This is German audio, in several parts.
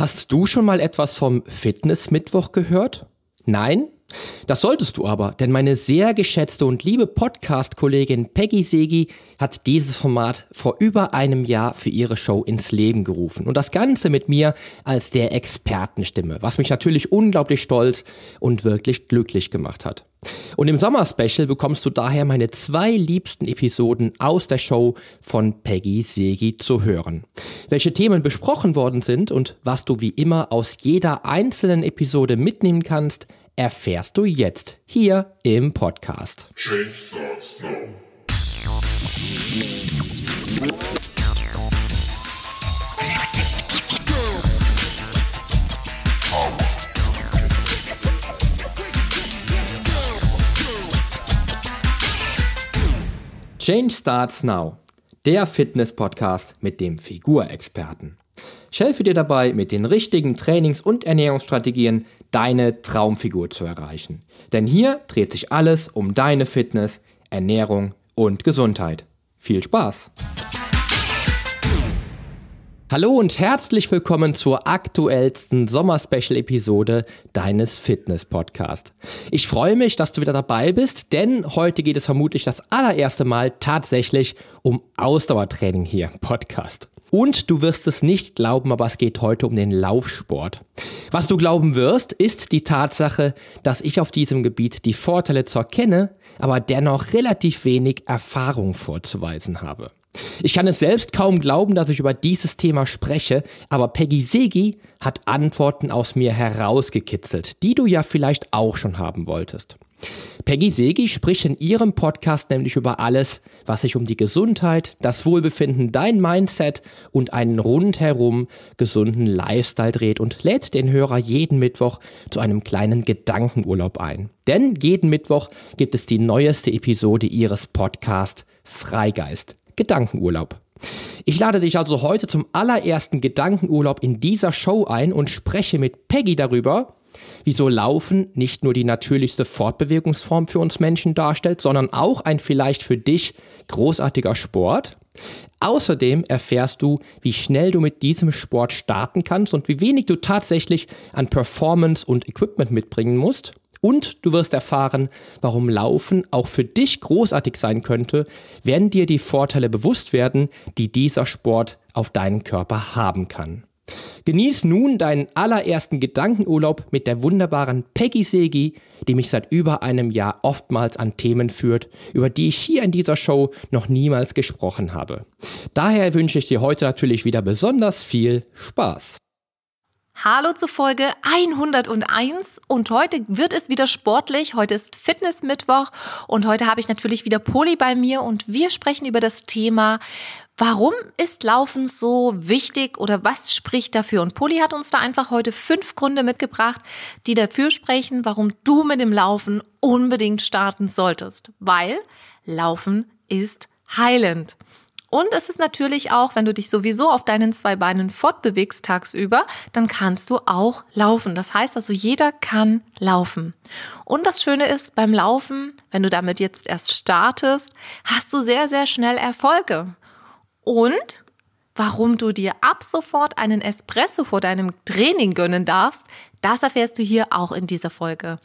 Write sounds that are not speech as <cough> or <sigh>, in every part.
Hast du schon mal etwas vom Fitnessmittwoch gehört? Nein? Das solltest du aber, denn meine sehr geschätzte und liebe Podcast-Kollegin Peggy Segi hat dieses Format vor über einem Jahr für ihre Show ins Leben gerufen. Und das Ganze mit mir als der Expertenstimme, was mich natürlich unglaublich stolz und wirklich glücklich gemacht hat. Und im Sommer-Special bekommst du daher meine zwei liebsten Episoden aus der Show von Peggy Segi zu hören. Welche Themen besprochen worden sind und was du wie immer aus jeder einzelnen Episode mitnehmen kannst, erfährst du jetzt hier im Podcast. Change starts now. Change Starts Now, der Fitness-Podcast mit dem Figurexperten. Ich helfe dir dabei, mit den richtigen Trainings- und Ernährungsstrategien deine Traumfigur zu erreichen. Denn hier dreht sich alles um deine Fitness, Ernährung und Gesundheit. Viel Spaß! Hallo und herzlich willkommen zur aktuellsten Sommer-Special-Episode deines Fitness-Podcasts. Ich freue mich, dass du wieder dabei bist, denn heute geht es vermutlich das allererste Mal tatsächlich um Ausdauertraining hier im Podcast. Und du wirst es nicht glauben, aber es geht heute um den Laufsport. Was du glauben wirst, ist die Tatsache, dass ich auf diesem Gebiet die Vorteile zwar kenne, aber dennoch relativ wenig Erfahrung vorzuweisen habe. Ich kann es selbst kaum glauben, dass ich über dieses Thema spreche, aber Peggy Segi hat Antworten aus mir herausgekitzelt, die du ja vielleicht auch schon haben wolltest. Peggy Segi spricht in ihrem Podcast nämlich über alles, was sich um die Gesundheit, das Wohlbefinden, dein Mindset und einen rundherum gesunden Lifestyle dreht und lädt den Hörer jeden Mittwoch zu einem kleinen Gedankenurlaub ein. Denn jeden Mittwoch gibt es die neueste Episode ihres Podcasts Freigeist. Gedankenurlaub. Ich lade dich also heute zum allerersten Gedankenurlaub in dieser Show ein und spreche mit Peggy darüber, wieso Laufen nicht nur die natürlichste Fortbewegungsform für uns Menschen darstellt, sondern auch ein vielleicht für dich großartiger Sport. Außerdem erfährst du, wie schnell du mit diesem Sport starten kannst und wie wenig du tatsächlich an Performance und Equipment mitbringen musst. Und du wirst erfahren, warum Laufen auch für dich großartig sein könnte, wenn dir die Vorteile bewusst werden, die dieser Sport auf deinen Körper haben kann. Genieß nun deinen allerersten Gedankenurlaub mit der wunderbaren Peggy Segi, die mich seit über einem Jahr oftmals an Themen führt, über die ich hier in dieser Show noch niemals gesprochen habe. Daher wünsche ich dir heute natürlich wieder besonders viel Spaß. Hallo zu Folge 101 und heute wird es wieder sportlich. Heute ist Fitness-Mittwoch und heute habe ich natürlich wieder Poli bei mir und wir sprechen über das Thema, warum ist Laufen so wichtig oder was spricht dafür? Und Poli hat uns da einfach heute fünf Gründe mitgebracht, die dafür sprechen, warum du mit dem Laufen unbedingt starten solltest. Weil Laufen ist heilend. Und es ist natürlich auch, wenn du dich sowieso auf deinen zwei Beinen fortbewegst tagsüber, dann kannst du auch laufen. Das heißt also, jeder kann laufen. Und das Schöne ist, beim Laufen, wenn du damit jetzt erst startest, hast du sehr, sehr schnell Erfolge. Und warum du dir ab sofort einen Espresso vor deinem Training gönnen darfst, das erfährst du hier auch in dieser Folge.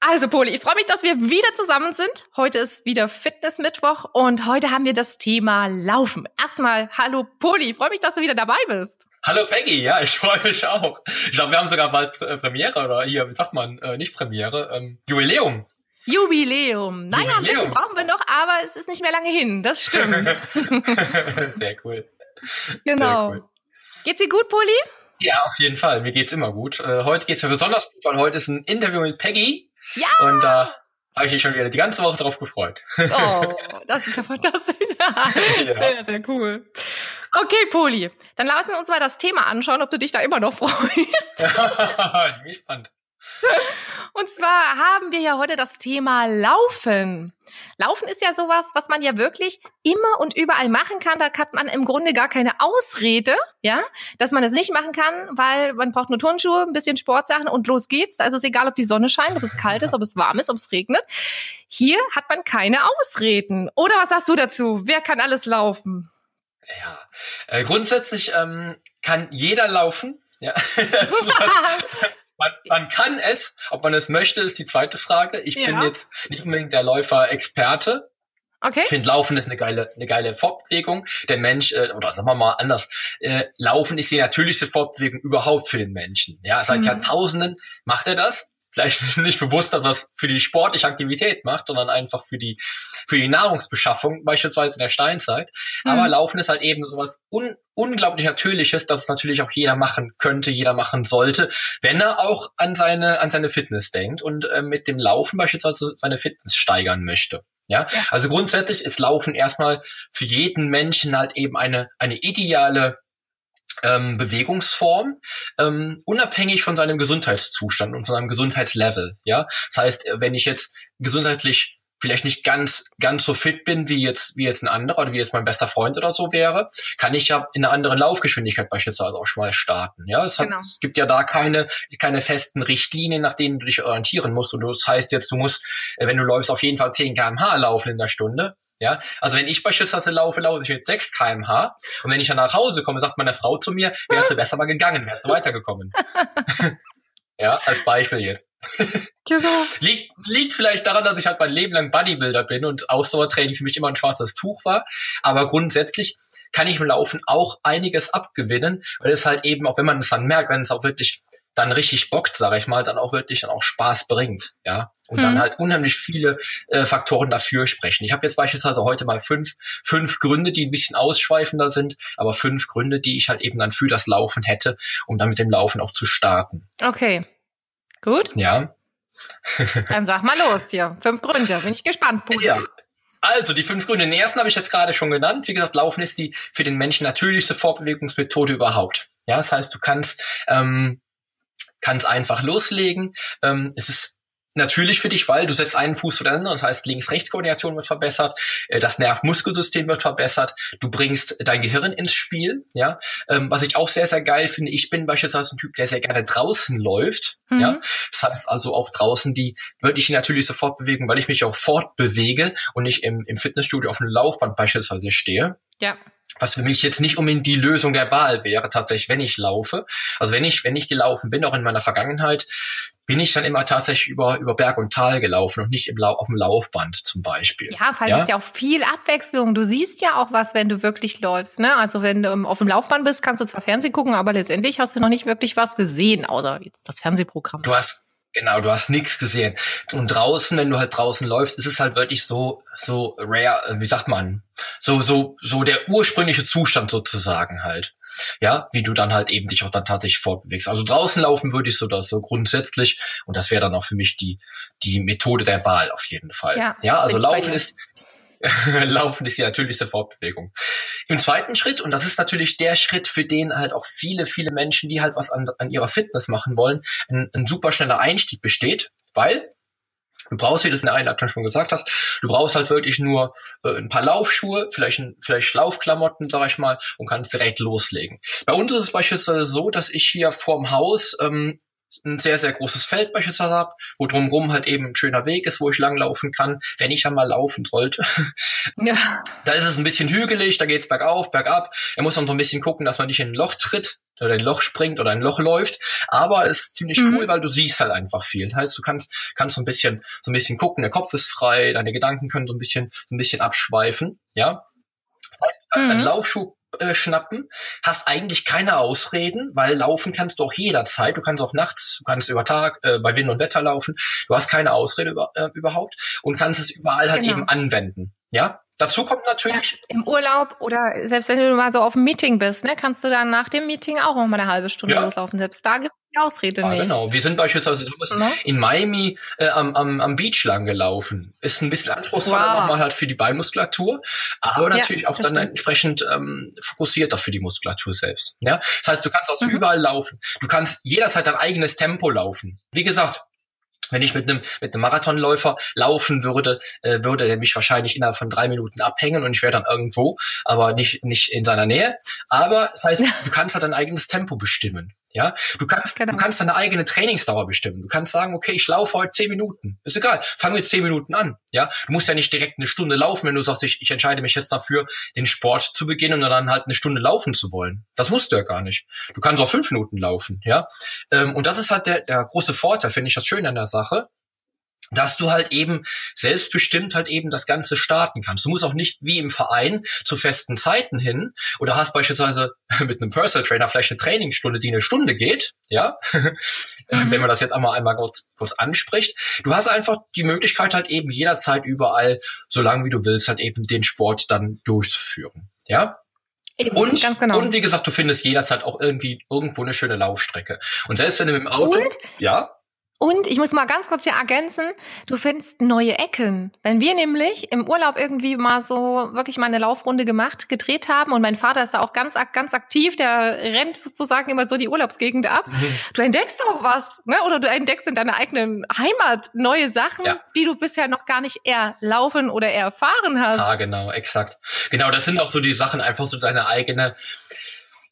Also Poli, ich freue mich, dass wir wieder zusammen sind. Heute ist wieder Fitness-Mittwoch und heute haben wir das Thema Laufen. Erstmal, hallo Poli, ich freue mich, dass du wieder dabei bist. Hallo Peggy, ja, ich freue mich auch. Ich glaube, wir haben sogar bald äh, Premiere oder hier, wie sagt man, äh, nicht Premiere, ähm, Jubiläum. Jubiläum. Naja, Jubiläum. ein bisschen brauchen wir noch, aber es ist nicht mehr lange hin. Das stimmt. <laughs> Sehr cool. Genau. Sehr cool. Geht's dir gut, Poli? Ja, auf jeden Fall. Mir geht's immer gut. Äh, heute geht's mir besonders gut, weil heute ist ein Interview mit Peggy. Ja! Und da habe ich mich schon wieder die ganze Woche drauf gefreut. Oh, das ist ja fantastisch. <laughs> ja. Sehr, sehr cool. Okay, Poli, dann lassen wir uns mal das Thema anschauen, ob du dich da immer noch <laughs> freust. <laughs> ich bin gespannt. Und zwar haben wir ja heute das Thema Laufen. Laufen ist ja sowas, was man ja wirklich immer und überall machen kann. Da hat man im Grunde gar keine Ausrede, ja, dass man es nicht machen kann, weil man braucht nur Turnschuhe, ein bisschen Sportsachen und los geht's. Also ist egal, ob die Sonne scheint, ob es kalt ist, ob es warm ist, ob es regnet. Hier hat man keine Ausreden. Oder was sagst du dazu? Wer kann alles laufen? Ja, äh, grundsätzlich ähm, kann jeder laufen Ja. <laughs> <laughs> man, man kann es, ob man es möchte, ist die zweite Frage. Ich ja. bin jetzt nicht unbedingt der Läufer-Experte. Okay. Ich finde, Laufen ist eine geile, eine geile Fortbewegung. Der Mensch, äh, oder sagen wir mal anders, äh, Laufen ist die natürlichste Fortbewegung überhaupt für den Menschen. Ja, seit mhm. Jahrtausenden macht er das vielleicht <laughs> nicht bewusst, dass es für die sportliche Aktivität macht, sondern einfach für die, für die Nahrungsbeschaffung, beispielsweise in der Steinzeit. Mhm. Aber Laufen ist halt eben sowas un unglaublich Natürliches, dass es natürlich auch jeder machen könnte, jeder machen sollte, wenn er auch an seine, an seine Fitness denkt und äh, mit dem Laufen beispielsweise seine Fitness steigern möchte. Ja? ja, also grundsätzlich ist Laufen erstmal für jeden Menschen halt eben eine, eine ideale ähm, Bewegungsform, ähm, unabhängig von seinem Gesundheitszustand und von seinem Gesundheitslevel. Ja, das heißt, wenn ich jetzt gesundheitlich vielleicht nicht ganz ganz so fit bin wie jetzt wie jetzt ein anderer oder wie jetzt mein bester Freund oder so wäre, kann ich ja in einer anderen Laufgeschwindigkeit beispielsweise auch schon mal starten. Ja, es, hat, genau. es gibt ja da keine keine festen Richtlinien, nach denen du dich orientieren musst. Und das heißt jetzt, du musst, wenn du läufst, auf jeden Fall 10 km/h laufen in der Stunde. Ja, also wenn ich beispielsweise laufe, laufe ich mit 6 kmh und wenn ich dann nach Hause komme, sagt meine Frau zu mir, wärst du <laughs> besser mal gegangen, wärst du weitergekommen. <laughs> ja, als Beispiel jetzt. <laughs> Genau. liegt, liegt vielleicht daran, dass ich halt mein Leben lang Bodybuilder bin und Ausdauertraining für mich immer ein schwarzes Tuch war, aber grundsätzlich kann ich im Laufen auch einiges abgewinnen, weil es halt eben, auch wenn man es dann merkt, wenn es auch wirklich dann richtig bockt, sage ich mal, dann auch wirklich dann auch Spaß bringt, ja. Und dann halt unheimlich viele äh, Faktoren dafür sprechen. Ich habe jetzt beispielsweise heute mal fünf, fünf Gründe, die ein bisschen ausschweifender sind, aber fünf Gründe, die ich halt eben dann für das Laufen hätte, um dann mit dem Laufen auch zu starten. Okay. Gut. Ja. Dann sag mal los hier. Fünf Gründe. Bin ich gespannt, Puli. Ja. Also, die fünf Gründe. Den ersten habe ich jetzt gerade schon genannt. Wie gesagt, Laufen ist die für den Menschen natürlichste Fortbewegungsmethode überhaupt. Ja, das heißt, du kannst, ähm, kannst einfach loslegen. Ähm, es ist natürlich für dich, weil du setzt einen Fuß vor den anderen, das heißt Links-Rechts-Koordination wird verbessert, äh, das Nerv-Muskelsystem wird verbessert, du bringst dein Gehirn ins Spiel, ja, ähm, was ich auch sehr, sehr geil finde, ich bin beispielsweise ein Typ, der sehr gerne draußen läuft, mhm. ja, das heißt also auch draußen die wirklich natürliche Fortbewegung, weil ich mich auch fortbewege und nicht im, im Fitnessstudio auf einem Laufband beispielsweise stehe. Ja was für mich jetzt nicht unbedingt die Lösung der Wahl wäre, tatsächlich, wenn ich laufe. Also wenn ich, wenn ich gelaufen bin, auch in meiner Vergangenheit, bin ich dann immer tatsächlich über, über Berg und Tal gelaufen und nicht im Lau auf dem Laufband zum Beispiel. Ja, vor allem ja? ist ja auch viel Abwechslung. Du siehst ja auch was, wenn du wirklich läufst. Ne? Also wenn du auf dem Laufband bist, kannst du zwar Fernsehen gucken, aber letztendlich hast du noch nicht wirklich was gesehen, außer jetzt das Fernsehprogramm. Du hast, Genau, du hast nichts gesehen. Und draußen, wenn du halt draußen läufst, ist es halt wirklich so, so rare, wie sagt man, so, so, so der ursprüngliche Zustand sozusagen halt. Ja, wie du dann halt eben dich auch dann tatsächlich fortbewegst. Also draußen laufen würde ich so das so grundsätzlich. Und das wäre dann auch für mich die, die Methode der Wahl auf jeden Fall. Ja, ja also Laufen ist, <laughs> Laufen ist die natürlichste Fortbewegung. Im zweiten Schritt, und das ist natürlich der Schritt, für den halt auch viele, viele Menschen, die halt was an, an ihrer Fitness machen wollen, ein, ein super schneller Einstieg besteht, weil Du brauchst, wie du es in der Einleitung schon gesagt hast, du brauchst halt wirklich nur äh, ein paar Laufschuhe, vielleicht, ein, vielleicht Laufklamotten, sag ich mal, und kannst direkt loslegen. Bei uns ist es beispielsweise so, dass ich hier vorm Haus ähm, ein sehr, sehr großes Feld beispielsweise habe, wo drumherum halt eben ein schöner Weg ist, wo ich langlaufen kann, wenn ich einmal laufen sollte. <laughs> Ja. Da ist es ein bisschen hügelig, da geht's bergauf, bergab. Er muss dann so ein bisschen gucken, dass man nicht in ein Loch tritt oder ein Loch springt oder ein Loch läuft. Aber es ist ziemlich mhm. cool, weil du siehst halt einfach viel. Das heißt, du kannst, kannst so ein bisschen, so ein bisschen gucken, der Kopf ist frei, deine Gedanken können so ein bisschen, so ein bisschen abschweifen, ja. Das heißt, du kannst mhm. einen Laufschuh schnappen, hast eigentlich keine Ausreden, weil laufen kannst du auch jederzeit. Du kannst auch nachts, du kannst über Tag äh, bei Wind und Wetter laufen. Du hast keine Ausrede über, äh, überhaupt und kannst es überall halt genau. eben anwenden. Ja, Dazu kommt natürlich. Ja, Im Urlaub oder selbst wenn du mal so auf einem Meeting bist, ne, kannst du dann nach dem Meeting auch noch mal eine halbe Stunde ja. loslaufen. Selbst da gibt es die Ausrede ja, nicht. Genau. Wir sind beispielsweise mhm. in Miami äh, am, am, am Beach lang gelaufen. Ist ein bisschen anspruchsvoller wow. nochmal halt für die Beinmuskulatur, aber natürlich auch dann stimmt. entsprechend ähm, fokussierter für die Muskulatur selbst. Ja, das heißt, du kannst also mhm. überall laufen. Du kannst jederzeit dein eigenes Tempo laufen. Wie gesagt, wenn ich mit einem mit einem Marathonläufer laufen würde, äh, würde er mich wahrscheinlich innerhalb von drei Minuten abhängen und ich wäre dann irgendwo, aber nicht nicht in seiner Nähe. Aber das heißt, <laughs> du kannst halt dein eigenes Tempo bestimmen. Ja, du kannst, genau. du kannst deine eigene Trainingsdauer bestimmen. Du kannst sagen, okay, ich laufe heute zehn Minuten. Ist egal. Fang mit zehn Minuten an. Ja, du musst ja nicht direkt eine Stunde laufen, wenn du sagst, ich, ich entscheide mich jetzt dafür, den Sport zu beginnen und dann halt eine Stunde laufen zu wollen. Das musst du ja gar nicht. Du kannst auch fünf Minuten laufen. Ja, ähm, und das ist halt der, der große Vorteil, finde ich das schön an der Sache dass du halt eben selbstbestimmt halt eben das Ganze starten kannst. Du musst auch nicht wie im Verein zu festen Zeiten hin oder hast beispielsweise <laughs> mit einem Personal Trainer vielleicht eine Trainingsstunde, die eine Stunde geht, ja, <laughs> mhm. wenn man das jetzt einmal einmal kurz, kurz anspricht. Du hast einfach die Möglichkeit halt eben jederzeit überall, so lange wie du willst, halt eben den Sport dann durchzuführen, ja. Eben, und, genau. und wie gesagt, du findest jederzeit auch irgendwie irgendwo eine schöne Laufstrecke. Und selbst wenn du mit dem Auto, und? ja. Und ich muss mal ganz kurz hier ergänzen, du findest neue Ecken. Wenn wir nämlich im Urlaub irgendwie mal so wirklich mal eine Laufrunde gemacht, gedreht haben und mein Vater ist da auch ganz, ganz aktiv, der rennt sozusagen immer so die Urlaubsgegend ab. <laughs> Du entdeckst auch was, ne? oder du entdeckst in deiner eigenen Heimat neue Sachen, ja. die du bisher noch gar nicht erlaufen oder erfahren hast. Ah, genau, exakt. Genau, das sind auch so die Sachen, einfach so deine eigene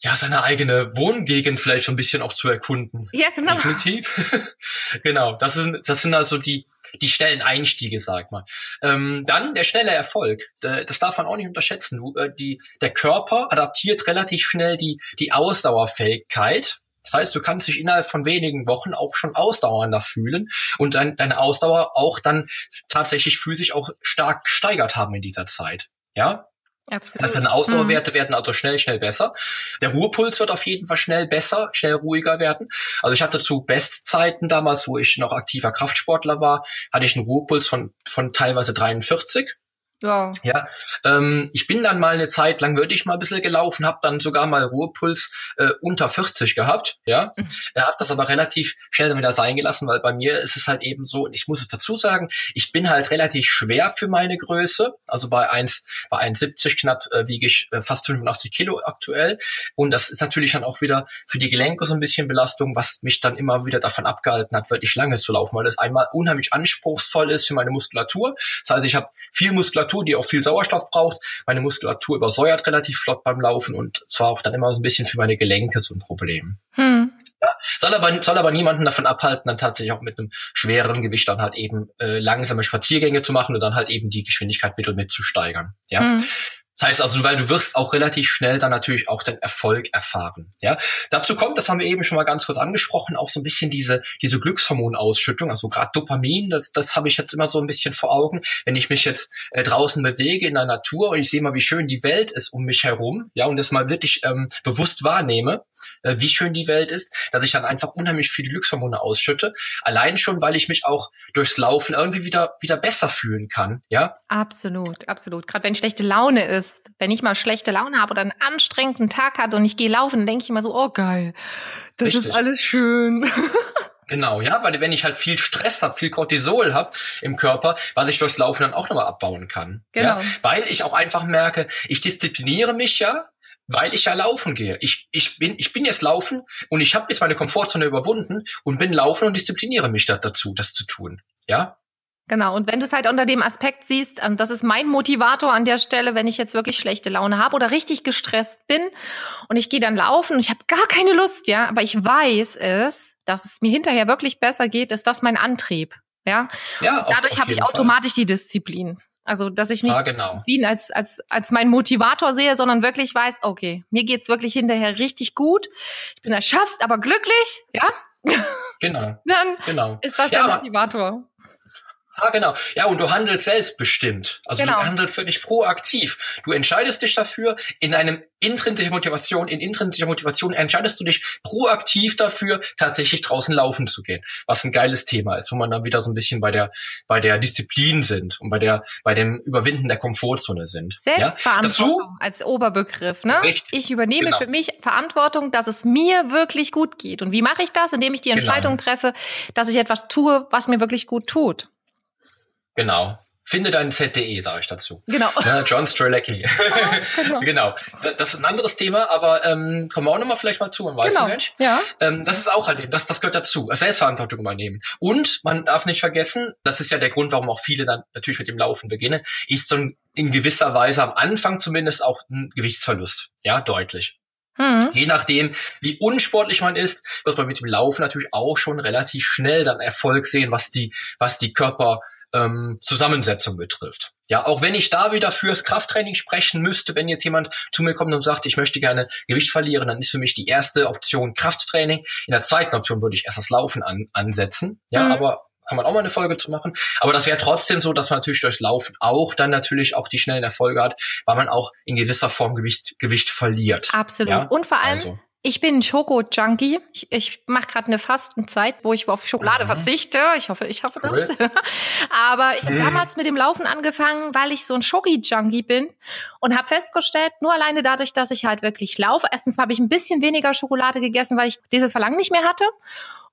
ja, seine eigene Wohngegend vielleicht so ein bisschen auch zu erkunden. Ja, genau. Definitiv. <laughs> genau. Das sind, das sind also die, die schnellen Einstiege, sag mal. Ähm, dann der schnelle Erfolg. Das darf man auch nicht unterschätzen. Du, äh, die, der Körper adaptiert relativ schnell die, die Ausdauerfähigkeit. Das heißt, du kannst dich innerhalb von wenigen Wochen auch schon ausdauernder fühlen und dein, deine Ausdauer auch dann tatsächlich physisch auch stark gesteigert haben in dieser Zeit. Ja, Absolut. Das heißt, Ausdauerwerte mhm. werden also schnell, schnell besser. Der Ruhepuls wird auf jeden Fall schnell besser, schnell ruhiger werden. Also ich hatte zu Bestzeiten damals, wo ich noch aktiver Kraftsportler war, hatte ich einen Ruhepuls von, von teilweise 43. Ja. Ja. Ähm, ich bin dann mal eine Zeit lang wirklich mal ein bisschen gelaufen, habe dann sogar mal Ruhepuls äh, unter 40 gehabt. Ja. Mhm. Hat das aber relativ schnell wieder sein gelassen, weil bei mir ist es halt eben so, ich muss es dazu sagen, ich bin halt relativ schwer für meine Größe. Also bei 1, bei 1,70 knapp äh, wiege ich äh, fast 85 Kilo aktuell. Und das ist natürlich dann auch wieder für die Gelenke so ein bisschen Belastung, was mich dann immer wieder davon abgehalten hat, wirklich lange zu laufen, weil das einmal unheimlich anspruchsvoll ist für meine Muskulatur. Das heißt, ich habe viel Muskulatur Muskulatur, die auch viel Sauerstoff braucht. Meine Muskulatur übersäuert relativ flott beim Laufen und zwar auch dann immer so ein bisschen für meine Gelenke so ein Problem. Hm. Ja, soll aber soll aber niemanden davon abhalten, dann tatsächlich auch mit einem schwereren Gewicht dann halt eben äh, langsame Spaziergänge zu machen und dann halt eben die Geschwindigkeit mit und mit zu steigern. Ja. Hm. Das heißt also, weil du wirst auch relativ schnell dann natürlich auch den Erfolg erfahren. Ja, dazu kommt, das haben wir eben schon mal ganz kurz angesprochen, auch so ein bisschen diese diese Glückshormonausschüttung, also gerade Dopamin, das das habe ich jetzt immer so ein bisschen vor Augen, wenn ich mich jetzt äh, draußen bewege in der Natur und ich sehe mal, wie schön die Welt ist um mich herum, ja, und das mal wirklich ähm, bewusst wahrnehme, äh, wie schön die Welt ist, dass ich dann einfach unheimlich viele Glückshormone ausschütte, allein schon, weil ich mich auch durchs Laufen irgendwie wieder wieder besser fühlen kann, ja? Absolut, absolut. Gerade wenn schlechte Laune ist ist, wenn ich mal schlechte Laune habe oder einen anstrengenden Tag hatte und ich gehe laufen, denke ich immer so, oh geil, das Richtig. ist alles schön. <laughs> Genau, ja, weil wenn ich halt viel Stress habe, viel Cortisol habe im Körper, was ich durchs Laufen dann auch nochmal abbauen kann. Genau. Ja? Weil ich auch einfach merke, ich diszipliniere mich ja, weil ich ja laufen gehe. Ich, ich, bin, ich bin jetzt laufen und ich habe jetzt meine Komfortzone überwunden und bin laufen und diszipliniere mich da dazu, das zu tun. Ja, Genau, und wenn du es halt unter dem Aspekt siehst, ähm, das ist mein Motivator an der Stelle, wenn ich jetzt wirklich schlechte Laune habe oder richtig gestresst bin und ich gehe dann laufen und ich habe gar keine Lust, ja, aber ich weiß es, dass es mir hinterher wirklich besser geht, ist das mein Antrieb, ja. ja auf, dadurch habe ich automatisch Fall. die Disziplin. Also, dass ich nicht ah, genau. Wien als, als, als mein Motivator sehe, sondern wirklich weiß, okay, mir geht's wirklich hinterher richtig gut. Ich bin erschöpft, aber glücklich, ja? Genau. <laughs> Dann genau. ist das ja, der Motivator. Ah, genau. Ja, und du handelst selbstbestimmt. Also genau. du handelst wirklich proaktiv. Du entscheidest dich dafür in einem intrinsischer Motivation, in intrinsischer Motivation entscheidest du dich proaktiv dafür, tatsächlich draußen laufen zu gehen. Was ein geiles Thema ist, wo man dann wieder so ein bisschen bei der, bei der Disziplin sind und bei der, bei dem Überwinden der Komfortzone sind. Selbstverantwortung ja? als Oberbegriff, ne? Richtig. Ich übernehme genau. für mich Verantwortung, dass es mir wirklich gut geht. Und wie mache ich das? Indem ich die genau. Entscheidung genau. treffe, dass ich etwas tue, was mir wirklich gut tut. Genau. Finde dein ZDE, sage ich dazu. Genau. Ja, John Strelecki. <laughs> <laughs> genau. genau. Das ist ein anderes Thema, aber ähm, kommen wir auch nochmal vielleicht mal zu, man weiß genau. es nicht. Ja. Ähm, das ist auch halt eben, das, das gehört dazu. Selbstverantwortung übernehmen. Und man darf nicht vergessen, das ist ja der Grund, warum auch viele dann natürlich mit dem Laufen beginnen, ist so ein, in gewisser Weise am Anfang zumindest auch ein Gewichtsverlust. Ja, deutlich. Mhm. Je nachdem, wie unsportlich man ist, wird man mit dem Laufen natürlich auch schon relativ schnell dann Erfolg sehen, was die, was die Körper ähm, Zusammensetzung betrifft. Ja, auch wenn ich da wieder fürs Krafttraining sprechen müsste, wenn jetzt jemand zu mir kommt und sagt, ich möchte gerne Gewicht verlieren, dann ist für mich die erste Option Krafttraining. In der zweiten Option würde ich erst das Laufen an, ansetzen. Ja, mhm. aber kann man auch mal eine Folge zu machen. Aber das wäre trotzdem so, dass man natürlich durchs Laufen auch dann natürlich auch die schnellen Erfolge hat, weil man auch in gewisser Form Gewicht, Gewicht verliert. Absolut. Ja? Und vor allem, also. Ich bin Schoko-Junkie. Ich, ich mache gerade eine Fastenzeit, wo ich auf Schokolade mhm. verzichte. Ich hoffe, ich hoffe cool. das. <laughs> Aber ich habe mhm. damals mit dem Laufen angefangen, weil ich so ein Schoki-Junkie bin und habe festgestellt, nur alleine dadurch, dass ich halt wirklich laufe. Erstens habe ich ein bisschen weniger Schokolade gegessen, weil ich dieses Verlangen nicht mehr hatte.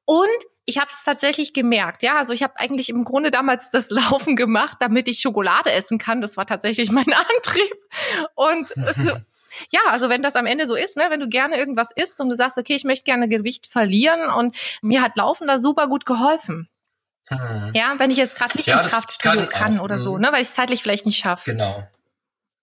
Und ich habe es tatsächlich gemerkt, ja. Also ich habe eigentlich im Grunde damals das <laughs> Laufen gemacht, damit ich Schokolade essen kann. Das war tatsächlich mein <laughs> Antrieb. Und es, ja, also wenn das am Ende so ist, ne, wenn du gerne irgendwas isst und du sagst, okay, ich möchte gerne Gewicht verlieren und mir hat Laufen da super gut geholfen. Hm. Ja, wenn ich jetzt gerade nicht ja, ins Kraftstudio kann, kann oder so, hm. ne, weil ich es zeitlich vielleicht nicht schaffe. Genau.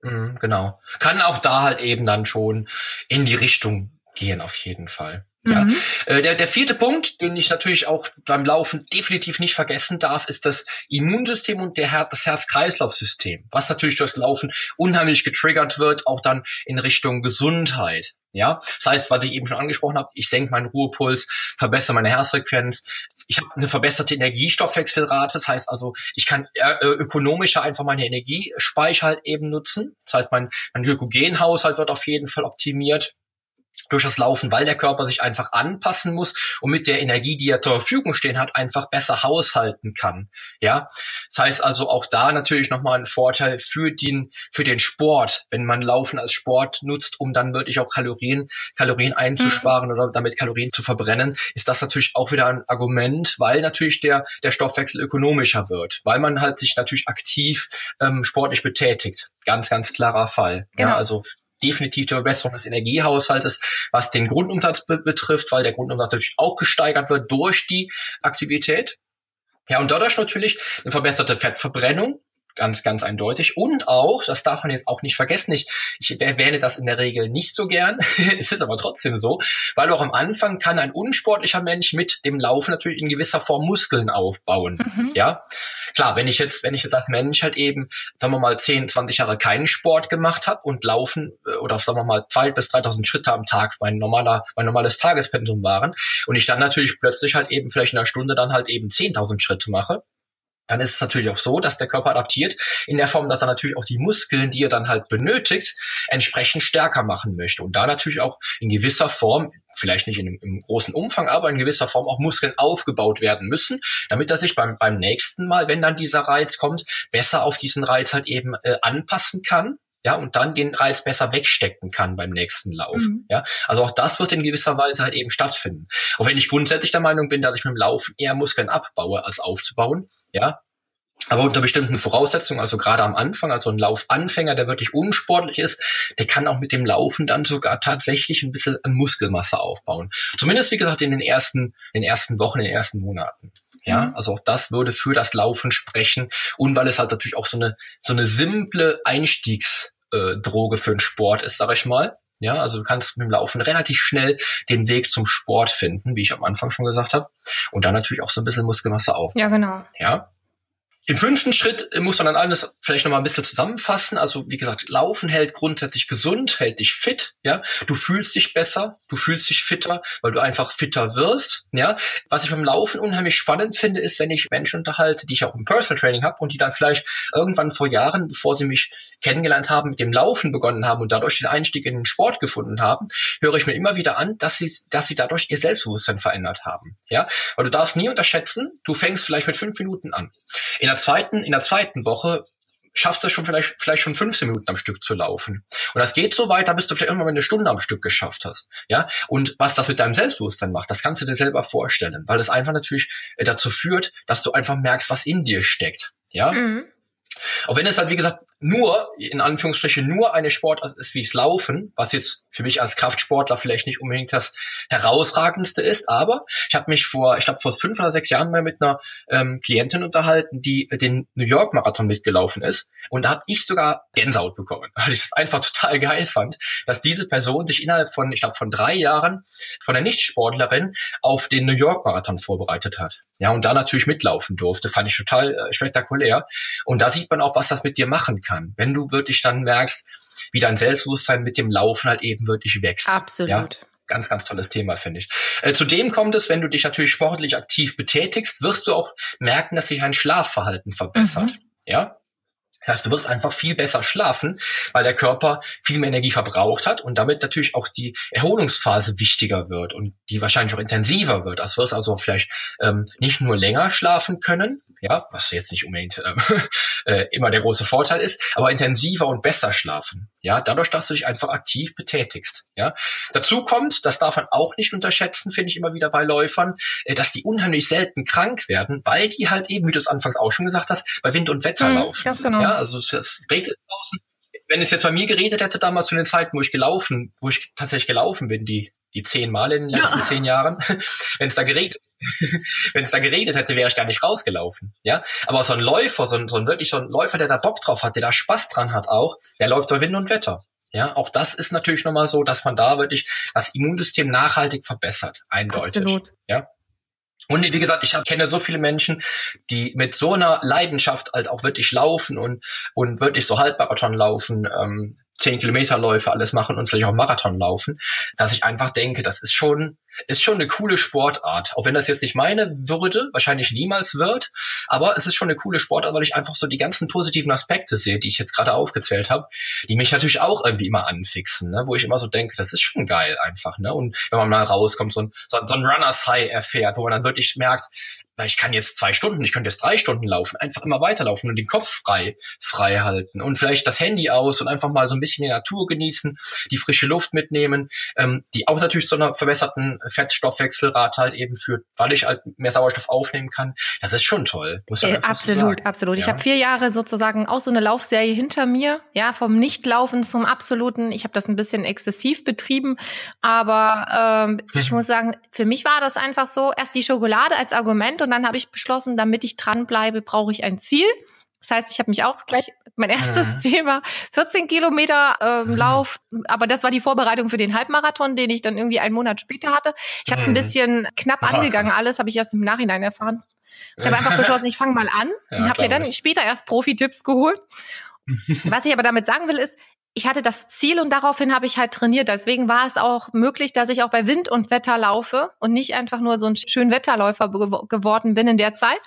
Mhm, genau. Kann auch da halt eben dann schon in die Richtung gehen, auf jeden Fall. Ja. Mhm. Äh, der, der vierte Punkt, den ich natürlich auch beim Laufen definitiv nicht vergessen darf, ist das Immunsystem und der Her das Herz-Kreislauf-System, was natürlich durchs Laufen unheimlich getriggert wird, auch dann in Richtung Gesundheit. Ja, das heißt, was ich eben schon angesprochen habe, ich senke meinen Ruhepuls, verbessere meine Herzfrequenz, ich habe eine verbesserte Energiestoffwechselrate, das heißt also, ich kann äh, ökonomischer einfach meine Energiespeicher halt eben nutzen. Das heißt, mein, mein Glykogenhaushalt wird auf jeden Fall optimiert durch das Laufen, weil der Körper sich einfach anpassen muss und mit der Energie, die er zur Verfügung stehen hat, einfach besser haushalten kann. Ja, das heißt also auch da natürlich nochmal ein Vorteil für den für den Sport, wenn man Laufen als Sport nutzt, um dann wirklich auch Kalorien Kalorien einzusparen mhm. oder damit Kalorien zu verbrennen, ist das natürlich auch wieder ein Argument, weil natürlich der der Stoffwechsel ökonomischer wird, weil man halt sich natürlich aktiv ähm, sportlich betätigt. Ganz ganz klarer Fall. Genau. Ja, also definitiv die Verbesserung des Energiehaushaltes, was den Grundumsatz be betrifft, weil der Grundumsatz natürlich auch gesteigert wird durch die Aktivität. Ja, und dadurch natürlich eine verbesserte Fettverbrennung, ganz, ganz eindeutig. Und auch, das darf man jetzt auch nicht vergessen, ich, ich erwähne das in der Regel nicht so gern, <laughs> es ist aber trotzdem so, weil auch am Anfang kann ein unsportlicher Mensch mit dem Laufen natürlich in gewisser Form Muskeln aufbauen. Mhm. Ja, klar, wenn ich jetzt, wenn ich jetzt als Mensch halt eben, sagen wir mal, 10, 20 Jahre keinen Sport gemacht habe und Laufen äh, oder sagen wir mal zwei bis 3000 Schritte am Tag mein normaler, mein normales Tagespensum waren und ich dann natürlich plötzlich halt eben vielleicht in einer Stunde dann halt eben 10.000 Schritte mache, dann ist es natürlich auch so, dass der Körper adaptiert in der Form, dass er natürlich auch die Muskeln, die er dann halt benötigt, entsprechend stärker machen möchte und da natürlich auch in gewisser Form, vielleicht nicht in einem, im großen Umfang, aber in gewisser Form auch Muskeln aufgebaut werden müssen, damit er sich beim, beim nächsten Mal, wenn dann dieser Reiz kommt, besser auf diesen Reiz halt eben äh, anpassen kann ja, und dann den Reiz besser wegstecken kann beim nächsten Lauf. Mhm. Ja, also auch das wird in gewisser Weise halt eben stattfinden. Auch wenn ich grundsätzlich der Meinung bin, dass ich mit dem Laufen eher Muskeln abbaue, als aufzubauen. Ja, aber unter bestimmten Voraussetzungen, also gerade am Anfang, also ein Laufanfänger, der wirklich unsportlich ist, der kann auch mit dem Laufen dann sogar tatsächlich ein bisschen an Muskelmasse aufbauen. Zumindest, wie gesagt, in den ersten, in den ersten Wochen, in den ersten Monaten. Ja, also auch das würde für das Laufen sprechen. Und weil es halt natürlich auch so eine, so eine simple Einstiegsdroge für den Sport ist, sag ich mal. Ja, also du kannst mit dem Laufen relativ schnell den Weg zum Sport finden, wie ich am Anfang schon gesagt habe. Und dann natürlich auch so ein bisschen Muskelmasse auf. Ja, genau. Ja. Im fünften Schritt muss man dann alles vielleicht nochmal ein bisschen zusammenfassen. Also wie gesagt, Laufen hält grundsätzlich gesund, hält dich fit, ja. Du fühlst dich besser, du fühlst dich fitter, weil du einfach fitter wirst, ja. Was ich beim Laufen unheimlich spannend finde, ist, wenn ich Menschen unterhalte, die ich auch im Personal Training habe und die dann vielleicht irgendwann vor Jahren, bevor sie mich kennengelernt haben, mit dem Laufen begonnen haben und dadurch den Einstieg in den Sport gefunden haben, höre ich mir immer wieder an, dass sie, dass sie dadurch ihr Selbstbewusstsein verändert haben. Ja, weil du darfst nie unterschätzen, du fängst vielleicht mit fünf Minuten an. In der zweiten, in der zweiten Woche schaffst du schon vielleicht, vielleicht schon 15 Minuten am Stück zu laufen. Und das geht so weiter, bis du vielleicht irgendwann eine Stunde am Stück geschafft hast. Ja, und was das mit deinem Selbstbewusstsein macht, das kannst du dir selber vorstellen, weil es einfach natürlich dazu führt, dass du einfach merkst, was in dir steckt. Ja. Mhm. Auch wenn es halt, wie gesagt, nur, in Anführungsstrichen, nur eine Sportart ist wie es Laufen, was jetzt für mich als Kraftsportler vielleicht nicht unbedingt das herausragendste ist, aber ich habe mich vor, ich glaube vor fünf oder sechs Jahren mal mit einer ähm, Klientin unterhalten, die den New York Marathon mitgelaufen ist und da habe ich sogar Gänsehaut bekommen, <laughs> weil ich es einfach total geil fand, dass diese Person sich innerhalb von, ich glaube von drei Jahren von der Nichtsportlerin auf den New York Marathon vorbereitet hat. Ja, und da natürlich mitlaufen durfte, fand ich total äh, spektakulär. Und da sieht man auch, was das mit dir machen kann, wenn du wirklich dann merkst, wie dein Selbstbewusstsein mit dem Laufen halt eben wirklich wächst. Absolut. Ja? Ganz, ganz tolles Thema, finde ich. Äh, zudem kommt es, wenn du dich natürlich sportlich aktiv betätigst, wirst du auch merken, dass sich ein Schlafverhalten verbessert. Mhm. Ja, das heißt, du wirst einfach viel besser schlafen, weil der Körper viel mehr Energie verbraucht hat und damit natürlich auch die Erholungsphase wichtiger wird und die wahrscheinlich auch intensiver wird. Das wirst also vielleicht ähm, nicht nur länger schlafen können, ja, was jetzt nicht unbedingt äh, <laughs> äh, immer der große Vorteil ist, aber intensiver und besser schlafen, ja, dadurch, dass du dich einfach aktiv betätigst, ja. Dazu kommt, das darf man auch nicht unterschätzen, finde ich immer wieder bei Läufern, äh, dass die unheimlich selten krank werden, weil die halt eben, wie du es anfangs auch schon gesagt hast, bei Wind und Wetter mhm, laufen. Ganz genau. Ja, also es, es regnet draußen. Wenn es jetzt bei mir geredet hätte damals zu den Zeiten, wo ich gelaufen, wo ich tatsächlich gelaufen bin, die die zehn Mal in den letzten ja. zehn Jahren, <laughs> wenn es da geregnet <laughs> wenn es da geredet hätte, wäre ich gar nicht rausgelaufen. Ja, aber so ein Läufer, so ein, so ein wirklich so ein Läufer, der da Bock drauf hat, der da Spaß dran hat auch, der läuft bei Wind und Wetter. Ja, auch das ist natürlich nochmal so, dass man da wirklich das Immunsystem nachhaltig verbessert, eindeutig. Absolut. Ja. Und wie gesagt, ich kenne so viele Menschen, die mit so einer Leidenschaft halt auch wirklich laufen und, und wirklich so Halbmarathon laufen, ähm, 10 Kilometerläufe alles machen und vielleicht auch Marathon laufen, dass ich einfach denke, das ist schon, ist schon eine coole Sportart. Auch wenn das jetzt nicht meine Würde, wahrscheinlich niemals wird, aber es ist schon eine coole Sportart, weil ich einfach so die ganzen positiven Aspekte sehe, die ich jetzt gerade aufgezählt habe, die mich natürlich auch irgendwie immer anfixen, ne? wo ich immer so denke, das ist schon geil einfach. Ne? Und wenn man mal rauskommt, so ein, so ein Runners High erfährt, wo man dann wirklich merkt, weil ich kann jetzt zwei Stunden, ich könnte jetzt drei Stunden laufen, einfach immer weiterlaufen und den Kopf frei, frei halten und vielleicht das Handy aus und einfach mal so ein bisschen die Natur genießen, die frische Luft mitnehmen, ähm, die auch natürlich zu einer verbesserten Fettstoffwechselrate halt eben führt, weil ich halt mehr Sauerstoff aufnehmen kann. Das ist schon toll. Muss äh, absolut, so absolut. Ja. Ich habe vier Jahre sozusagen auch so eine Laufserie hinter mir, ja, vom Nichtlaufen zum absoluten. Ich habe das ein bisschen exzessiv betrieben, aber ähm, ich muss sagen, für mich war das einfach so, erst die Schokolade als Argument und und dann habe ich beschlossen, damit ich dranbleibe, brauche ich ein Ziel. Das heißt, ich habe mich auch gleich, mein erstes mhm. Ziel war 14 Kilometer ähm, mhm. Lauf, aber das war die Vorbereitung für den Halbmarathon, den ich dann irgendwie einen Monat später hatte. Ich habe es ein mhm. bisschen knapp angegangen, alles habe ich erst im Nachhinein erfahren. Ich habe <laughs> einfach beschlossen, ich fange mal an ja, und habe mir dann ich. später erst Profi-Tipps geholt. <laughs> Was ich aber damit sagen will, ist, ich hatte das Ziel und daraufhin habe ich halt trainiert. Deswegen war es auch möglich, dass ich auch bei Wind und Wetter laufe und nicht einfach nur so ein schön Wetterläufer geworden bin in der Zeit.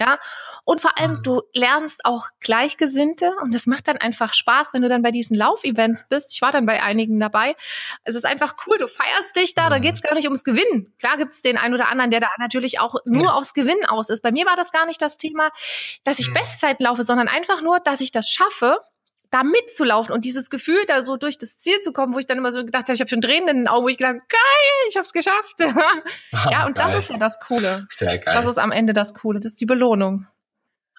Ja, und vor allem, mhm. du lernst auch Gleichgesinnte und das macht dann einfach Spaß, wenn du dann bei diesen Laufevents bist. Ich war dann bei einigen dabei. Es ist einfach cool, du feierst dich da, da mhm. geht's gar nicht ums Gewinnen. Klar gibt's den einen oder anderen, der da natürlich auch nur ja. aufs Gewinnen aus ist. Bei mir war das gar nicht das Thema, dass ich mhm. Bestzeit laufe, sondern einfach nur, dass ich das schaffe, da mitzulaufen und dieses Gefühl, da so durch das Ziel zu kommen, wo ich dann immer so gedacht habe, ich habe schon Tränen in den Augen, wo ich gedacht geil, ich habe es geschafft. <laughs> ja, und geil. das ist ja das Coole. Sehr geil. Das ist am Ende das Coole, das ist die Belohnung.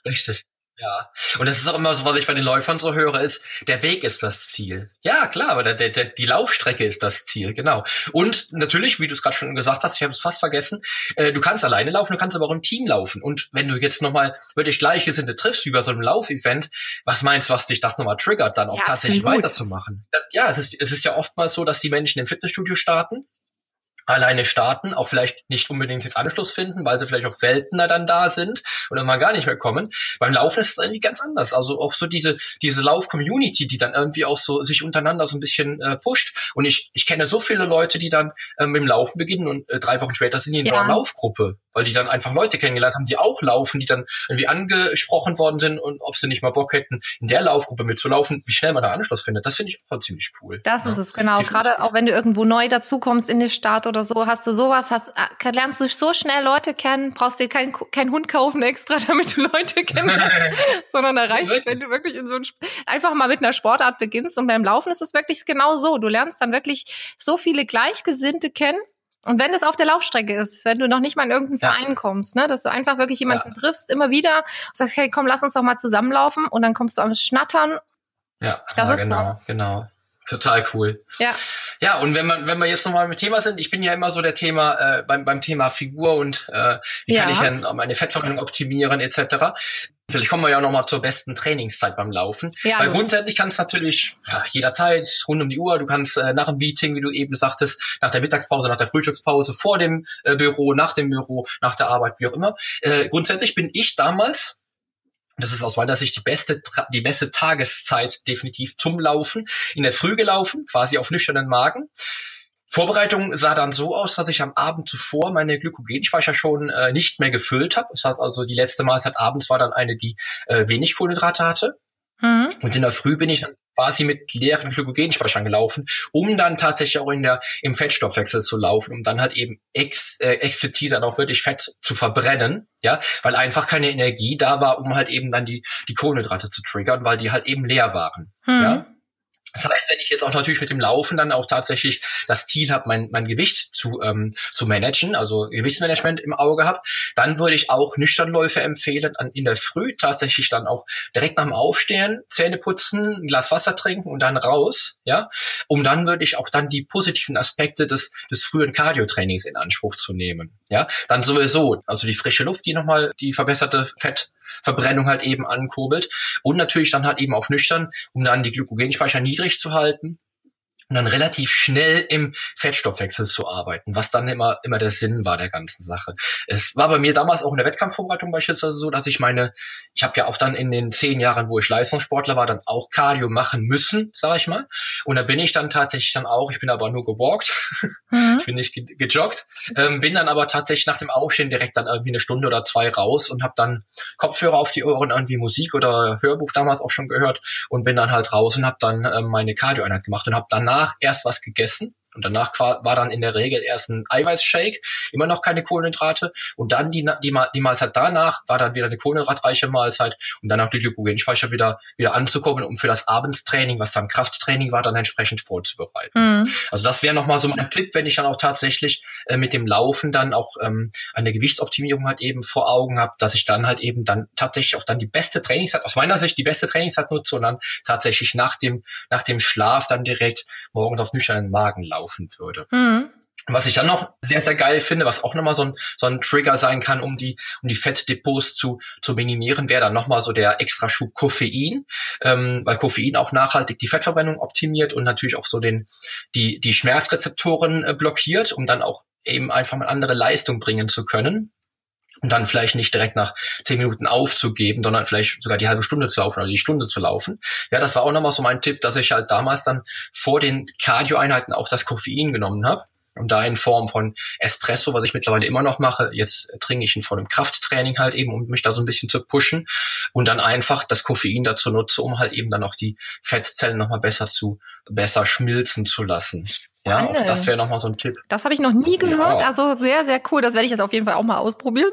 Richtig. Ja. Und das ist auch immer so, was ich bei den Läufern so höre, ist, der Weg ist das Ziel. Ja, klar, aber der, der, der, die Laufstrecke ist das Ziel, genau. Und natürlich, wie du es gerade schon gesagt hast, ich habe es fast vergessen, äh, du kannst alleine laufen, du kannst aber auch im Team laufen. Und wenn du jetzt nochmal wirklich Gleichgesinnte triffst, wie bei so einem Laufevent, was meinst du, was dich das nochmal triggert, dann auch ja, tatsächlich weiterzumachen? Das, ja, es ist, es ist ja oftmals so, dass die Menschen im Fitnessstudio starten alleine starten, auch vielleicht nicht unbedingt jetzt Anschluss finden, weil sie vielleicht auch seltener dann da sind oder mal gar nicht mehr kommen. Beim Laufen ist es irgendwie ganz anders. Also auch so diese, diese Lauf-Community, die dann irgendwie auch so sich untereinander so ein bisschen äh, pusht. Und ich, ich kenne so viele Leute, die dann ähm, mit dem Laufen beginnen und äh, drei Wochen später sind die in ja. so einer Laufgruppe weil die dann einfach Leute kennengelernt haben, die auch laufen, die dann irgendwie angesprochen worden sind und ob sie nicht mal Bock hätten, in der Laufgruppe mitzulaufen, wie schnell man da Anschluss findet. Das finde ich auch ziemlich cool. Das ja. ist es, genau. Gerade auch wenn du irgendwo neu dazukommst in die Stadt oder so, hast du sowas, hast, äh, lernst du so schnell Leute kennen, brauchst dir keinen kein Hund kaufen extra, <laughs> damit du Leute kennenlernst, <laughs> sondern reicht es, wenn du wirklich in so ein, einfach mal mit einer Sportart beginnst und beim Laufen ist es wirklich genau so. Du lernst dann wirklich so viele Gleichgesinnte kennen und wenn das auf der Laufstrecke ist, wenn du noch nicht mal in irgendeinen ja. Verein kommst, ne, dass du einfach wirklich jemanden ja. triffst, immer wieder, sagst, hey, komm, lass uns doch mal zusammenlaufen und dann kommst du am Schnattern Ja, das ah, ist genau, wahr. genau. Total cool. Ja. Ja, und wenn man, wenn wir jetzt nochmal mit Thema sind, ich bin ja immer so der Thema äh, beim, beim Thema Figur und äh, wie ja. kann ich denn meine Fettverbrennung optimieren etc. Vielleicht kommen wir ja nochmal zur besten Trainingszeit beim Laufen. Ja, Weil grundsätzlich kannst du natürlich ja, jederzeit, rund um die Uhr, du kannst äh, nach dem Meeting, wie du eben sagtest, nach der Mittagspause, nach der Frühstückspause, vor dem äh, Büro, nach dem Büro, nach der Arbeit, wie auch immer. Äh, grundsätzlich bin ich damals das ist aus meiner Sicht die beste, die beste Tageszeit definitiv zum Laufen. In der Früh gelaufen, quasi auf nüchternen Magen. Vorbereitung sah dann so aus, dass ich am Abend zuvor meine Glykogenspeicher schon äh, nicht mehr gefüllt habe. Das heißt also, die letzte Mahlzeit abends war dann eine, die äh, wenig Kohlenhydrate hatte. Mhm. Und in der Früh bin ich dann quasi mit leeren Glykogenspeichern gelaufen, um dann tatsächlich auch in der, im Fettstoffwechsel zu laufen, um dann halt eben ex, äh, explizit dann auch wirklich Fett zu verbrennen, ja, weil einfach keine Energie da war, um halt eben dann die, die Kohlenhydrate zu triggern, weil die halt eben leer waren, hm. ja. Das heißt, wenn ich jetzt auch natürlich mit dem Laufen dann auch tatsächlich das Ziel habe, mein, mein Gewicht zu, ähm, zu managen, also Gewichtsmanagement im Auge habe, dann würde ich auch Nüchternläufe empfehlen, an, in der Früh tatsächlich dann auch direkt nach dem Aufstehen, Zähne putzen, ein Glas Wasser trinken und dann raus, ja, um dann würde ich auch dann die positiven Aspekte des, des frühen Cardio-Trainings in Anspruch zu nehmen, ja, dann sowieso, also die frische Luft, die nochmal die verbesserte Fett Verbrennung halt eben ankurbelt. Und natürlich dann halt eben auf nüchtern, um dann die Glykogenspeicher niedrig zu halten und dann relativ schnell im Fettstoffwechsel zu arbeiten, was dann immer, immer der Sinn war der ganzen Sache. Es war bei mir damals auch in der Wettkampfvorbereitung beispielsweise so, dass ich meine, ich habe ja auch dann in den zehn Jahren, wo ich Leistungssportler war, dann auch Cardio machen müssen, sage ich mal. Und da bin ich dann tatsächlich dann auch, ich bin aber nur gewalkt, <laughs> mhm. ich bin nicht ge gejoggt, ähm, bin dann aber tatsächlich nach dem Aufstehen direkt dann irgendwie eine Stunde oder zwei raus und habe dann Kopfhörer auf die Ohren, irgendwie Musik oder Hörbuch damals auch schon gehört und bin dann halt raus und habe dann ähm, meine Cardio-Einheit gemacht und habe danach danach erst was gegessen und danach war dann in der Regel erst ein Eiweißshake, immer noch keine Kohlenhydrate. Und dann die, die, die Mahlzeit danach war dann wieder eine kohlenhydratreiche Mahlzeit, um dann auch die Glykogenspeicher wieder, wieder anzukommen, um für das Abendstraining, was dann Krafttraining war, dann entsprechend vorzubereiten. Mhm. Also das wäre nochmal so mein Tipp, wenn ich dann auch tatsächlich äh, mit dem Laufen dann auch ähm, eine Gewichtsoptimierung halt eben vor Augen habe, dass ich dann halt eben dann tatsächlich auch dann die beste Trainingszeit, aus meiner Sicht die beste Trainingszeit nutze und dann tatsächlich nach dem, nach dem Schlaf dann direkt morgens auf nüchternen Magen laufe laufen würde. Mhm. Was ich dann noch sehr, sehr geil finde, was auch nochmal so ein, so ein Trigger sein kann, um die, um die Fettdepots zu, zu minimieren, wäre dann nochmal so der extra Schub Koffein, ähm, weil Koffein auch nachhaltig die Fettverbrennung optimiert und natürlich auch so den, die, die Schmerzrezeptoren äh, blockiert, um dann auch eben einfach mal andere Leistung bringen zu können und dann vielleicht nicht direkt nach zehn Minuten aufzugeben, sondern vielleicht sogar die halbe Stunde zu laufen oder die Stunde zu laufen. Ja, das war auch nochmal so mein Tipp, dass ich halt damals dann vor den Cardio-Einheiten auch das Koffein genommen habe. Und da in Form von Espresso, was ich mittlerweile immer noch mache, jetzt trinke ich ihn vor dem Krafttraining halt eben, um mich da so ein bisschen zu pushen. Und dann einfach das Koffein dazu nutze, um halt eben dann auch die Fettzellen nochmal besser zu, besser schmilzen zu lassen. Ja, auch das wäre nochmal so ein Tipp. Das habe ich noch nie gehört. Ja. Also sehr, sehr cool. Das werde ich jetzt auf jeden Fall auch mal ausprobieren.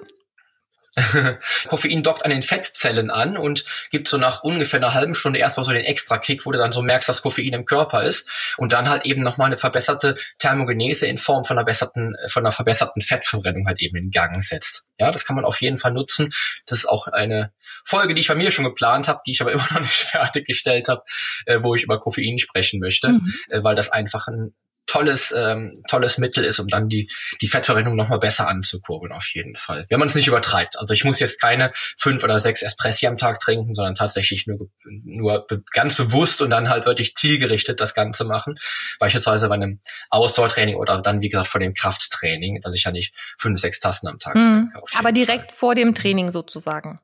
<laughs> Koffein dockt an den Fettzellen an und gibt so nach ungefähr einer halben Stunde erstmal so den extra Kick, wo du dann so merkst, dass Koffein im Körper ist und dann halt eben nochmal eine verbesserte Thermogenese in Form von einer verbesserten, von einer verbesserten Fettverbrennung halt eben in Gang setzt. Ja, das kann man auf jeden Fall nutzen. Das ist auch eine Folge, die ich bei mir schon geplant habe, die ich aber <laughs> immer noch nicht fertiggestellt habe, äh, wo ich über Koffein sprechen möchte, mhm. äh, weil das einfach ein tolles, ähm, tolles Mittel ist, um dann die, die Fettverwendung nochmal besser anzukurbeln, auf jeden Fall. Wenn man es nicht übertreibt. Also ich muss jetzt keine fünf oder sechs Espressi am Tag trinken, sondern tatsächlich nur, nur ganz bewusst und dann halt wirklich zielgerichtet das Ganze machen. Beispielsweise bei einem Ausdauertraining oder dann, wie gesagt, vor dem Krafttraining, dass ich ja nicht fünf, sechs Tassen am Tag mhm. trinke. Aber direkt Fall. vor dem Training sozusagen.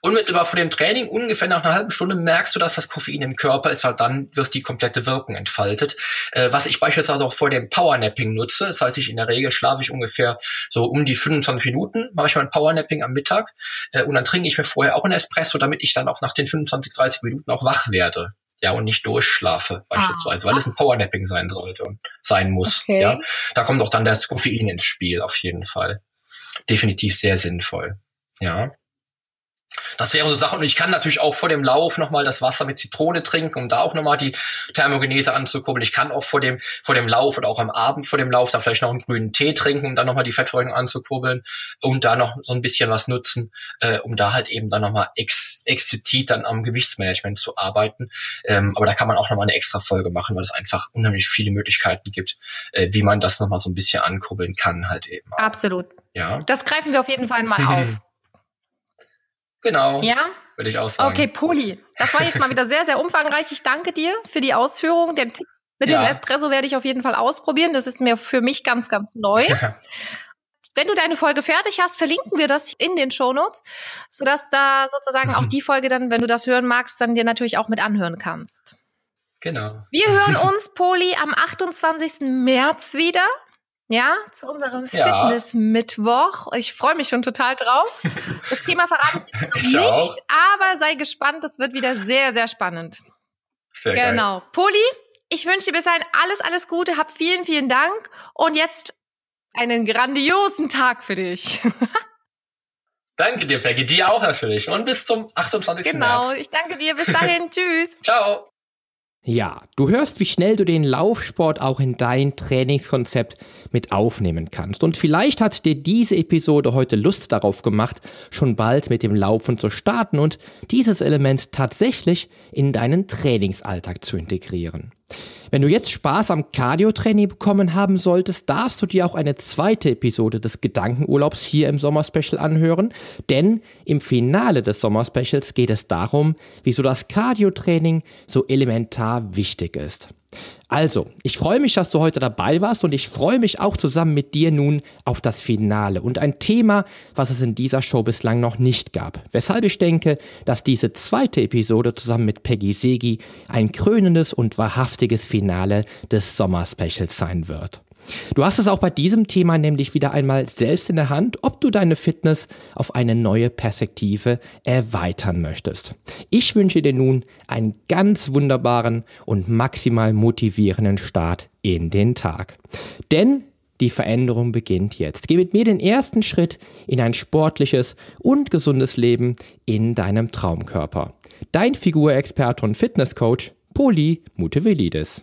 Unmittelbar vor dem Training, ungefähr nach einer halben Stunde, merkst du, dass das Koffein im Körper ist, weil dann wird die komplette Wirkung entfaltet. Äh, was ich beispielsweise auch vor dem Powernapping nutze, das heißt, ich in der Regel schlafe ich ungefähr so um die 25 Minuten, mache ich mein Powernapping am Mittag äh, und dann trinke ich mir vorher auch ein Espresso, damit ich dann auch nach den 25, 30 Minuten auch wach werde. Ja, und nicht durchschlafe, beispielsweise, ah. weil es ein Powernapping sein sollte und sein muss. Okay. Ja, da kommt auch dann das Koffein ins Spiel, auf jeden Fall. Definitiv sehr sinnvoll. Ja. Das wäre so Sachen. Und ich kann natürlich auch vor dem Lauf nochmal das Wasser mit Zitrone trinken, um da auch nochmal die Thermogenese anzukurbeln. Ich kann auch vor dem, vor dem Lauf oder auch am Abend vor dem Lauf dann vielleicht noch einen grünen Tee trinken, um dann nochmal die Fettverbrennung anzukurbeln und da noch so ein bisschen was nutzen, äh, um da halt eben dann nochmal ex explizit dann am Gewichtsmanagement zu arbeiten. Ähm, aber da kann man auch nochmal eine extra Folge machen, weil es einfach unheimlich viele Möglichkeiten gibt, äh, wie man das nochmal so ein bisschen ankurbeln kann halt eben. Absolut. Ja. Das greifen wir auf jeden Fall mal <laughs> auf. Genau. Ja? Würde ich auch sagen. Okay, Poli. Das war jetzt mal wieder sehr, sehr umfangreich. Ich danke dir für die Ausführung. Den Tipp mit ja. dem Espresso werde ich auf jeden Fall ausprobieren. Das ist mir für mich ganz, ganz neu. Wenn du deine Folge fertig hast, verlinken wir das in den Shownotes, sodass da sozusagen auch die Folge dann, wenn du das hören magst, dann dir natürlich auch mit anhören kannst. Genau. Wir hören <laughs> uns, Poli, am 28. März wieder. Ja, zu unserem ja. Fitness-Mittwoch. Ich freue mich schon total drauf. Das Thema verrate ich noch <laughs> ich nicht, auch. aber sei gespannt, das wird wieder sehr, sehr spannend. Sehr genau. Geil. Poli, ich wünsche dir bis dahin alles, alles Gute, hab vielen, vielen Dank und jetzt einen grandiosen Tag für dich. <laughs> Danke dir, Peggy. Dir auch natürlich. Und bis zum 28. Genau, März. Genau, ich danke dir. Bis dahin. <laughs> Tschüss. Ciao. Ja, du hörst, wie schnell du den Laufsport auch in dein Trainingskonzept mit aufnehmen kannst. Und vielleicht hat dir diese Episode heute Lust darauf gemacht, schon bald mit dem Laufen zu starten und dieses Element tatsächlich in deinen Trainingsalltag zu integrieren. Wenn du jetzt Spaß am Cardio-Training bekommen haben solltest, darfst du dir auch eine zweite Episode des Gedankenurlaubs hier im Sommerspecial anhören, denn im Finale des Sommerspecials geht es darum, wieso das Cardio-Training so elementar wichtig ist. Also, ich freue mich, dass du heute dabei warst und ich freue mich auch zusammen mit dir nun auf das Finale und ein Thema, was es in dieser Show bislang noch nicht gab. Weshalb ich denke, dass diese zweite Episode zusammen mit Peggy Segi ein krönendes und wahrhaftiges Finale des Sommer-Specials sein wird. Du hast es auch bei diesem Thema nämlich wieder einmal selbst in der Hand, ob du deine Fitness auf eine neue Perspektive erweitern möchtest. Ich wünsche dir nun einen ganz wunderbaren und maximal motivierenden Start in den Tag. Denn die Veränderung beginnt jetzt. Geh mit mir den ersten Schritt in ein sportliches und gesundes Leben in deinem Traumkörper. Dein Figurexperte und Fitnesscoach Poli Mutevelidis.